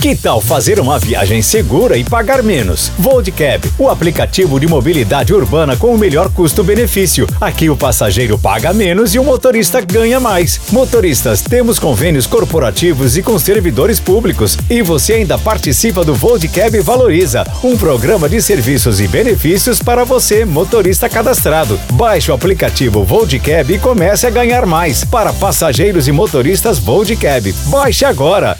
Que tal fazer uma viagem segura e pagar menos? Voldcab, o aplicativo de mobilidade urbana com o melhor custo-benefício. Aqui o passageiro paga menos e o motorista ganha mais. Motoristas, temos convênios corporativos e com servidores públicos. E você ainda participa do Voldcab Valoriza, um programa de serviços e benefícios para você, motorista cadastrado. Baixe o aplicativo Voldcab e comece a ganhar mais. Para passageiros e motoristas Voldcab. Baixe agora!